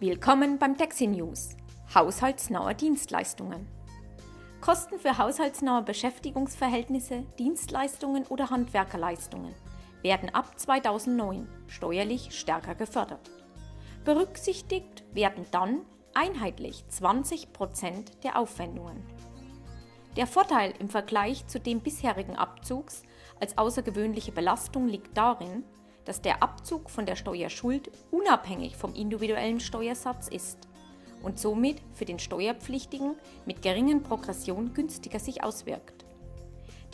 Willkommen beim Taxi News. Haushaltsnahe Dienstleistungen. Kosten für haushaltsnahe Beschäftigungsverhältnisse, Dienstleistungen oder Handwerkerleistungen werden ab 2009 steuerlich stärker gefördert. Berücksichtigt werden dann einheitlich 20 Prozent der Aufwendungen. Der Vorteil im Vergleich zu dem bisherigen Abzugs als außergewöhnliche Belastung liegt darin, dass der Abzug von der Steuerschuld unabhängig vom individuellen Steuersatz ist und somit für den Steuerpflichtigen mit geringen Progression günstiger sich auswirkt.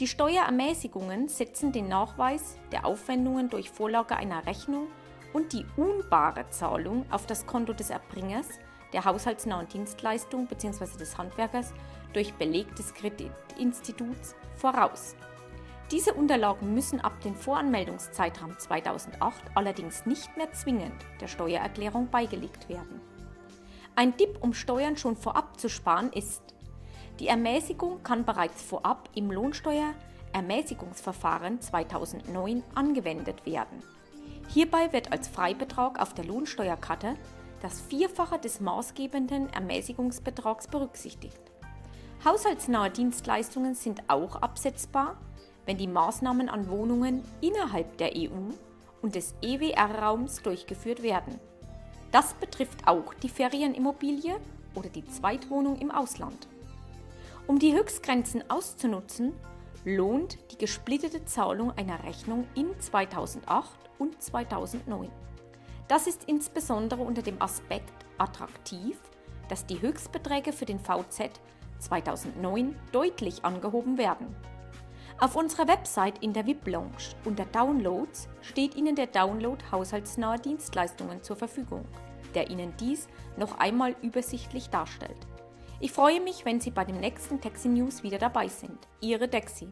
Die Steuerermäßigungen setzen den Nachweis der Aufwendungen durch Vorlage einer Rechnung und die unbare Zahlung auf das Konto des Erbringers der haushaltsnahen Dienstleistung bzw. des Handwerkers durch Beleg des Kreditinstituts voraus. Diese Unterlagen müssen ab dem Voranmeldungszeitraum 2008 allerdings nicht mehr zwingend der Steuererklärung beigelegt werden. Ein Tipp, um Steuern schon vorab zu sparen, ist, die Ermäßigung kann bereits vorab im Lohnsteuerermäßigungsverfahren 2009 angewendet werden. Hierbei wird als Freibetrag auf der Lohnsteuerkarte das Vierfache des maßgebenden Ermäßigungsbetrags berücksichtigt. Haushaltsnahe Dienstleistungen sind auch absetzbar, wenn die Maßnahmen an Wohnungen innerhalb der EU und des EWR-Raums durchgeführt werden. Das betrifft auch die Ferienimmobilie oder die Zweitwohnung im Ausland. Um die Höchstgrenzen auszunutzen, lohnt die gesplittete Zahlung einer Rechnung in 2008 und 2009. Das ist insbesondere unter dem Aspekt attraktiv, dass die Höchstbeträge für den VZ 2009 deutlich angehoben werden. Auf unserer Website in der VIP Lounge unter Downloads steht Ihnen der Download haushaltsnaher Dienstleistungen zur Verfügung, der Ihnen dies noch einmal übersichtlich darstellt. Ich freue mich, wenn Sie bei dem nächsten Taxi News wieder dabei sind. Ihre Dexi.